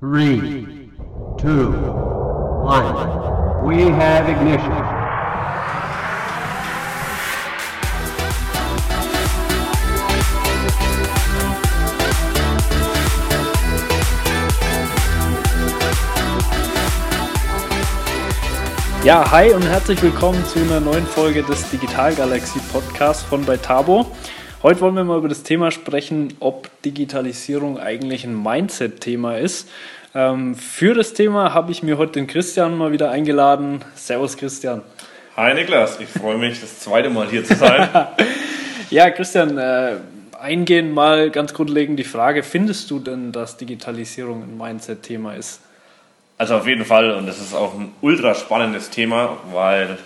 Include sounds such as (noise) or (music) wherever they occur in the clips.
Three, two, one. We have ignition. Ja, hi und herzlich willkommen zu einer neuen Folge des Digital Galaxy Podcasts von bei Tabo. Heute wollen wir mal über das Thema sprechen, ob Digitalisierung eigentlich ein Mindset-Thema ist. Ähm, für das Thema habe ich mir heute den Christian mal wieder eingeladen. Servus Christian. Hi Niklas, ich freue mich, das zweite Mal hier zu sein. (laughs) ja, Christian, äh, eingehend mal ganz grundlegend die Frage, findest du denn, dass Digitalisierung ein Mindset-Thema ist? Also auf jeden Fall und das ist auch ein ultra spannendes Thema, weil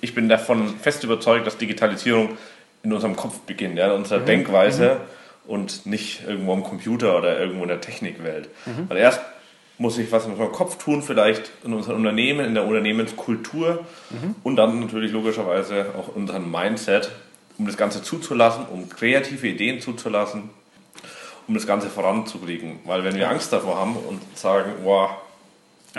ich bin davon fest überzeugt, dass Digitalisierung in unserem Kopf beginnt, ja, in unserer mhm. Denkweise mhm. und nicht irgendwo am Computer oder irgendwo in der Technikwelt. Mhm. Weil erst muss ich was in unserem Kopf tun, vielleicht in unserem Unternehmen, in der Unternehmenskultur mhm. und dann natürlich logischerweise auch in unserem Mindset, um das Ganze zuzulassen, um kreative Ideen zuzulassen, um das Ganze voranzukriegen. Weil wenn wir Angst davor haben und sagen, wow,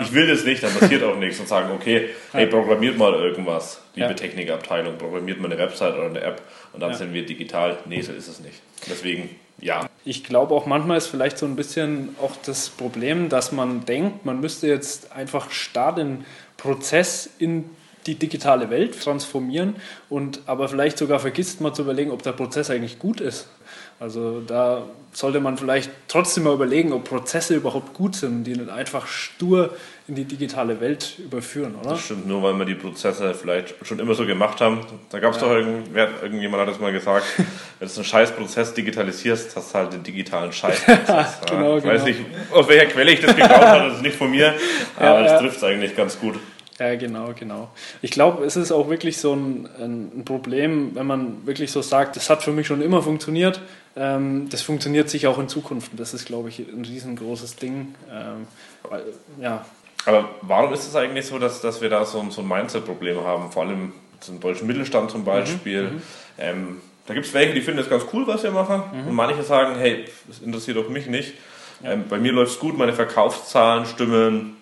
ich will das nicht, dann passiert auch nichts und sagen, okay, hey, programmiert mal irgendwas, liebe ja. Technikabteilung, programmiert mal eine Website oder eine App und dann ja. sind wir digital. Nee, so ist es nicht. Deswegen, ja. Ich glaube auch manchmal ist vielleicht so ein bisschen auch das Problem, dass man denkt, man müsste jetzt einfach starten den Prozess in die digitale Welt transformieren und aber vielleicht sogar vergisst mal zu überlegen, ob der Prozess eigentlich gut ist. Also da sollte man vielleicht trotzdem mal überlegen, ob Prozesse überhaupt gut sind, die nicht einfach stur in die digitale Welt überführen, oder? Das stimmt, nur weil wir die Prozesse vielleicht schon immer so gemacht haben. Da gab es ja. doch irgend, irgendjemand hat das mal gesagt, wenn du einen Scheißprozess digitalisierst, hast du halt den digitalen Scheißprozess. (laughs) genau, ich genau. weiß nicht, aus welcher Quelle ich das geklaut habe, das ist nicht von mir, aber ja, das trifft es eigentlich ganz gut. Ja, genau, genau. Ich glaube, es ist auch wirklich so ein, ein, Problem, wenn man wirklich so sagt, das hat für mich schon immer funktioniert, ähm, das funktioniert sicher auch in Zukunft. Das ist, glaube ich, ein riesengroßes Ding. Ähm, weil, ja. Aber warum ist es eigentlich so, dass, dass wir da so, so ein Mindset-Problem haben? Vor allem zum deutschen Mittelstand zum Beispiel. Mhm, mhm. ähm, da gibt es welche, die finden das ganz cool, was wir machen. Mhm. Und manche sagen, hey, das interessiert doch mich nicht. Ja. Ähm, bei mir läuft es gut, meine Verkaufszahlen stimmen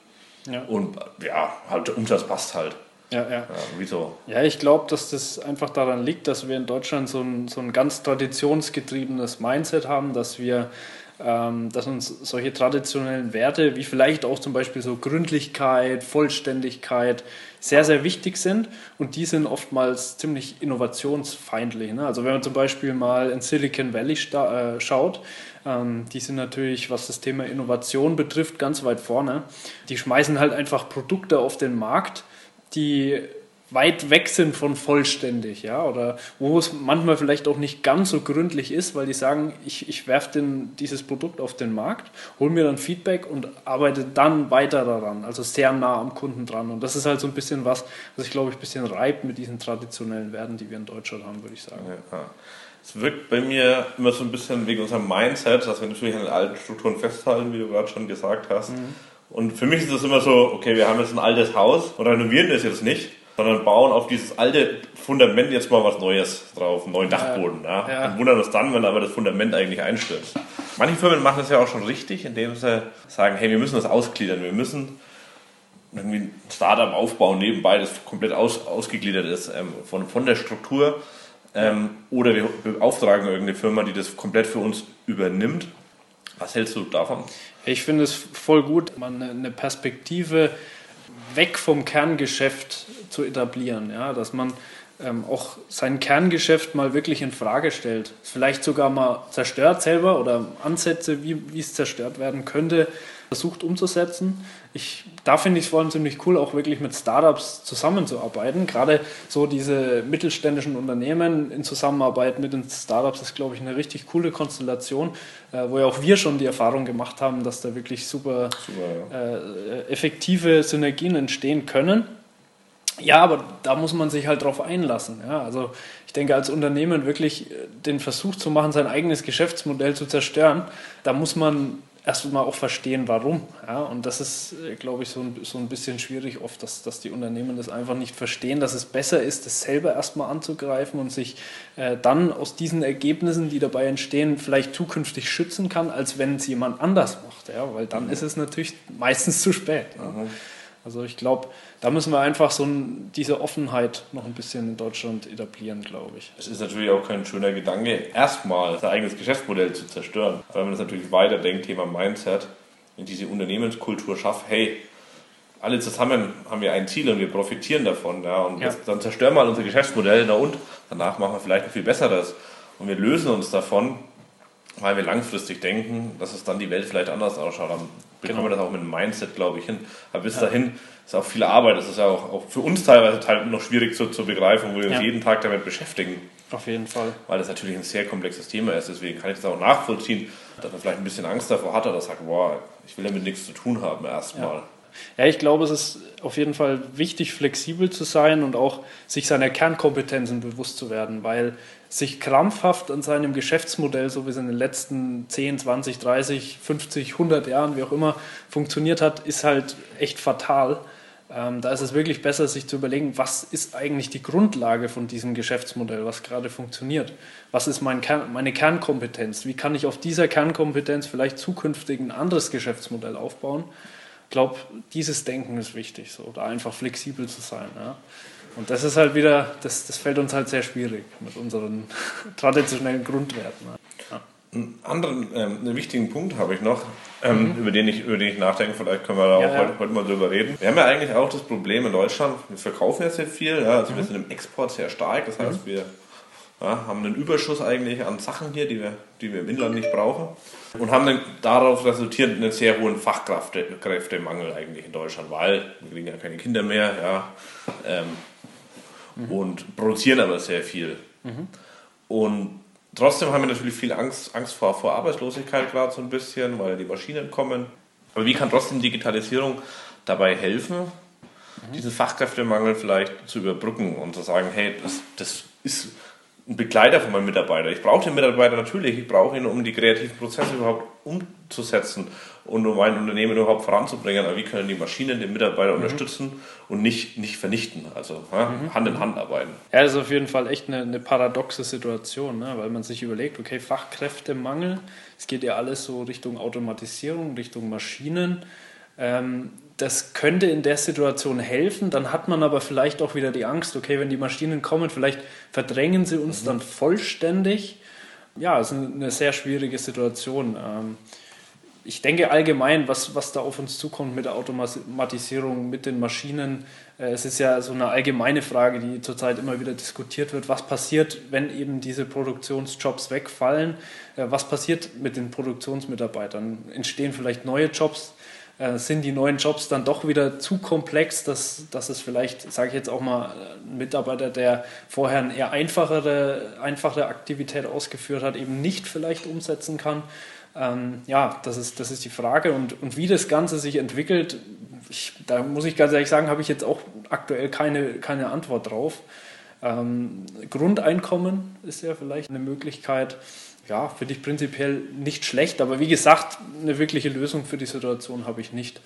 ja. Und ja, halt der Umsatz passt halt. Ja, ja. ja wieso? Ja, ich glaube, dass das einfach daran liegt, dass wir in Deutschland so ein, so ein ganz traditionsgetriebenes Mindset haben, dass wir dass uns solche traditionellen Werte wie vielleicht auch zum Beispiel so Gründlichkeit, Vollständigkeit sehr, sehr wichtig sind und die sind oftmals ziemlich innovationsfeindlich. Ne? Also wenn man zum Beispiel mal in Silicon Valley äh, schaut, ähm, die sind natürlich, was das Thema Innovation betrifft, ganz weit vorne. Die schmeißen halt einfach Produkte auf den Markt, die weit weg sind von vollständig, ja, oder wo es manchmal vielleicht auch nicht ganz so gründlich ist, weil die sagen, ich, ich werfe dieses Produkt auf den Markt, hole mir dann Feedback und arbeite dann weiter daran, also sehr nah am Kunden dran. Und das ist halt so ein bisschen was, was ich glaube ich ein bisschen reibt mit diesen traditionellen Werten, die wir in Deutschland haben, würde ich sagen. Ja. Es wirkt bei mir immer so ein bisschen wegen unserem Mindset, dass wir natürlich an den alten Strukturen festhalten, wie du gerade schon gesagt hast. Mhm. Und für mich ist das immer so, okay, wir haben jetzt ein altes Haus und renovieren das jetzt nicht, sondern bauen auf dieses alte Fundament jetzt mal was Neues drauf, einen neuen Dachboden. Ja. Ja. Und wundern uns dann, wenn aber das Fundament eigentlich einstürzt. Manche Firmen machen das ja auch schon richtig, indem sie sagen, hey, wir müssen das ausgliedern, wir müssen irgendwie ein Startup aufbauen nebenbei, das komplett aus, ausgegliedert ist ähm, von, von der Struktur ähm, oder wir beauftragen irgendeine Firma, die das komplett für uns übernimmt. Was hältst du davon? Ich finde es voll gut, man eine Perspektive weg vom Kerngeschäft zu etablieren, ja, dass man ähm, auch sein Kerngeschäft mal wirklich in Frage stellt, vielleicht sogar mal zerstört selber oder Ansätze, wie, wie es zerstört werden könnte, versucht umzusetzen. Ich, da finde ich es vor allem ziemlich cool, auch wirklich mit Startups zusammenzuarbeiten. Gerade so diese mittelständischen Unternehmen in Zusammenarbeit mit den Startups ist, glaube ich, eine richtig coole Konstellation, äh, wo ja auch wir schon die Erfahrung gemacht haben, dass da wirklich super, super ja. äh, effektive Synergien entstehen können. Ja, aber da muss man sich halt drauf einlassen. Ja? Also ich denke, als Unternehmen wirklich den Versuch zu machen, sein eigenes Geschäftsmodell zu zerstören, da muss man erstmal auch verstehen, warum. Ja? Und das ist, äh, glaube ich, so ein, so ein bisschen schwierig oft, dass, dass die Unternehmen das einfach nicht verstehen, dass es besser ist, das selber erstmal anzugreifen und sich äh, dann aus diesen Ergebnissen, die dabei entstehen, vielleicht zukünftig schützen kann, als wenn es jemand anders macht. Ja? Weil dann mhm. ist es natürlich meistens zu spät. Ja? Also ich glaube, da müssen wir einfach so ein, diese Offenheit noch ein bisschen in Deutschland etablieren, glaube ich. Es ist natürlich auch kein schöner Gedanke, erstmal sein eigenes Geschäftsmodell zu zerstören. Weil man das natürlich weiterdenkt, Thema Mindset, in diese Unternehmenskultur schafft, hey, alle zusammen haben wir ein Ziel und wir profitieren davon. Ja, und ja. dann zerstören wir mal unser Geschäftsmodell, na und danach machen wir vielleicht ein viel besseres. Und wir lösen uns davon, weil wir langfristig denken, dass es dann die Welt vielleicht anders ausschaut. Dann bekommen genau. wir das auch mit dem Mindset, glaube ich, hin. Aber bis ja. dahin ist auch viel Arbeit. Das ist ja auch, auch für uns teilweise noch schwierig zu, zu begreifen, wo wir uns jeden Tag damit beschäftigen. Auf jeden Fall. Weil das natürlich ein sehr komplexes Thema ist. Deswegen kann ich das auch nachvollziehen, dass man vielleicht ein bisschen Angst davor hat oder sagt, boah, ich will damit nichts zu tun haben erstmal. Ja. Ja, ich glaube, es ist auf jeden Fall wichtig, flexibel zu sein und auch sich seiner Kernkompetenzen bewusst zu werden, weil sich krampfhaft an seinem Geschäftsmodell, so wie es in den letzten 10, 20, 30, 50, 100 Jahren, wie auch immer, funktioniert hat, ist halt echt fatal. Ähm, da ist es wirklich besser, sich zu überlegen, was ist eigentlich die Grundlage von diesem Geschäftsmodell, was gerade funktioniert. Was ist mein Kern, meine Kernkompetenz? Wie kann ich auf dieser Kernkompetenz vielleicht zukünftig ein anderes Geschäftsmodell aufbauen? Ich glaube, dieses Denken ist wichtig, so, da einfach flexibel zu sein. Ja. Und das ist halt wieder, das, das fällt uns halt sehr schwierig mit unseren (laughs) traditionellen Grundwerten. Ja. Einen anderen ähm, einen wichtigen Punkt habe ich noch, ähm, mhm. über, den ich, über den ich nachdenke, vielleicht können wir da ja, auch ja. Heute, heute, mal drüber reden. Wir haben ja eigentlich auch das Problem in Deutschland, wir verkaufen ja sehr viel, ja, also mhm. wir sind im Export sehr stark, das heißt, mhm. wir ja, haben einen Überschuss eigentlich an Sachen hier, die wir, die wir im Inland nicht brauchen. Und haben dann darauf resultierend einen sehr hohen Fachkräftemangel eigentlich in Deutschland, weil wir kriegen ja keine Kinder mehr, ja. Ähm, mhm. und produzieren aber sehr viel. Mhm. Und trotzdem haben wir natürlich viel Angst, Angst vor, vor Arbeitslosigkeit gerade so ein bisschen, weil die Maschinen kommen. Aber wie kann trotzdem Digitalisierung dabei helfen, mhm. diesen Fachkräftemangel vielleicht zu überbrücken und zu sagen, hey, das, das ist ein Begleiter von meinem Mitarbeiter. Ich brauche den Mitarbeiter natürlich, ich brauche ihn, um die kreativen Prozesse überhaupt umzusetzen und um mein Unternehmen überhaupt voranzubringen. Aber wie können die Maschinen den Mitarbeiter mhm. unterstützen und nicht, nicht vernichten? Also ja, mhm. Hand in Hand arbeiten. Ja, das ist auf jeden Fall echt eine, eine paradoxe Situation, ne? weil man sich überlegt, okay, Fachkräftemangel, es geht ja alles so Richtung Automatisierung, Richtung Maschinen. Ähm, das könnte in der Situation helfen. Dann hat man aber vielleicht auch wieder die Angst, okay, wenn die Maschinen kommen, vielleicht verdrängen sie uns mhm. dann vollständig. Ja, es ist eine sehr schwierige Situation. Ähm, ich denke allgemein, was, was da auf uns zukommt mit der Automatisierung, mit den Maschinen, äh, es ist ja so eine allgemeine Frage, die zurzeit immer wieder diskutiert wird. Was passiert, wenn eben diese Produktionsjobs wegfallen? Äh, was passiert mit den Produktionsmitarbeitern? Entstehen vielleicht neue Jobs? Äh, sind die neuen Jobs dann doch wieder zu komplex, dass, dass es vielleicht, sage ich jetzt auch mal, ein Mitarbeiter, der vorher eine eher einfachere, einfache Aktivität ausgeführt hat, eben nicht vielleicht umsetzen kann. Ähm, ja, das ist, das ist die Frage. Und, und wie das Ganze sich entwickelt, ich, da muss ich ganz ehrlich sagen, habe ich jetzt auch aktuell keine, keine Antwort drauf. Ähm, Grundeinkommen ist ja vielleicht eine Möglichkeit ja, finde ich prinzipiell nicht schlecht, aber wie gesagt, eine wirkliche Lösung für die Situation habe ich nicht.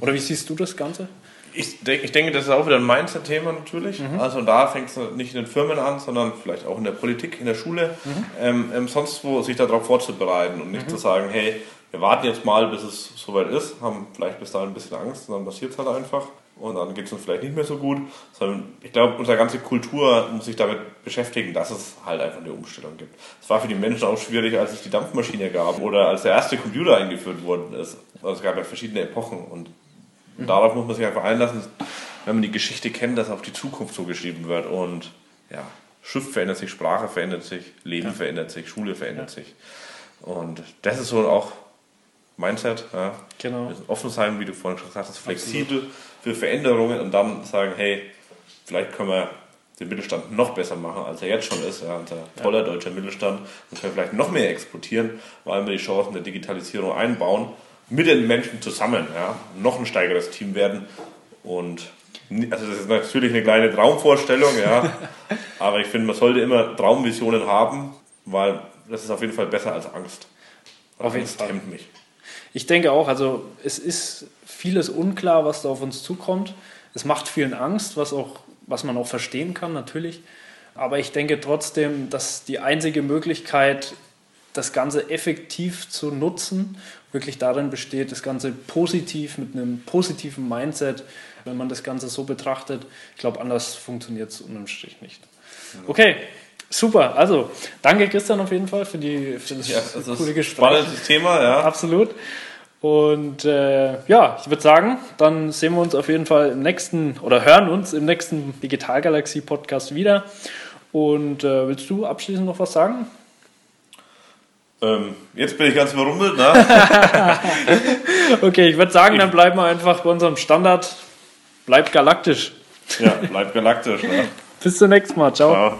Oder wie siehst du das Ganze? Ich, denk, ich denke, das ist auch wieder ein Mindset-Thema natürlich. Mhm. Also da fängt es nicht in den Firmen an, sondern vielleicht auch in der Politik, in der Schule, mhm. ähm, ähm, sonst wo sich darauf vorzubereiten und nicht mhm. zu sagen, hey, wir warten jetzt mal, bis es soweit ist, haben vielleicht bis dahin ein bisschen Angst und dann passiert es halt einfach und dann geht es uns vielleicht nicht mehr so gut, sondern ich glaube, unsere ganze Kultur muss sich damit beschäftigen, dass es halt einfach eine Umstellung gibt. Es war für die Menschen auch schwierig, als es die Dampfmaschine gab oder als der erste Computer eingeführt worden ist. Also es gab ja verschiedene Epochen und mhm. darauf muss man sich einfach einlassen, wenn man die Geschichte kennt, dass auf die Zukunft so geschrieben wird und ja, Schrift verändert sich, Sprache verändert sich, Leben ja. verändert sich, Schule verändert ja. sich. Und das ist so auch Mindset. Ja. Genau. Offen sein, wie du vorhin schon gesagt hast, flexibel. Absolut für Veränderungen und dann sagen, hey, vielleicht können wir den Mittelstand noch besser machen, als er jetzt schon ist. Ja, unser toller ja. deutscher Mittelstand und können vielleicht noch mehr exportieren, weil wir die Chancen der Digitalisierung einbauen, mit den Menschen zusammen, ja, noch ein steigeres Team werden und also das ist natürlich eine kleine Traumvorstellung, ja, (laughs) aber ich finde, man sollte immer Traumvisionen haben, weil das ist auf jeden Fall besser als Angst. Auf jeden Fall. mich. Ich denke auch, also es ist vieles unklar, was da auf uns zukommt. Es macht vielen Angst, was, auch, was man auch verstehen kann, natürlich. Aber ich denke trotzdem, dass die einzige Möglichkeit, das Ganze effektiv zu nutzen, wirklich darin besteht, das Ganze positiv mit einem positiven Mindset, wenn man das Ganze so betrachtet. Ich glaube, anders funktioniert es unterm Strich nicht. Okay, super. Also, danke Christian auf jeden Fall für, die, für das, Ja, das ist coole Gespräch. spannendes Thema, ja. Absolut. Und äh, ja, ich würde sagen, dann sehen wir uns auf jeden Fall im nächsten oder hören uns im nächsten Digitalgalaxie-Podcast wieder. Und äh, willst du abschließend noch was sagen? Ähm, jetzt bin ich ganz verrummelt, ne? (laughs) Okay, ich würde sagen, dann bleiben wir einfach bei unserem Standard. Bleibt galaktisch. ja, bleibt galaktisch, ne? (laughs) Bis zum nächsten Mal. Ciao. Ja.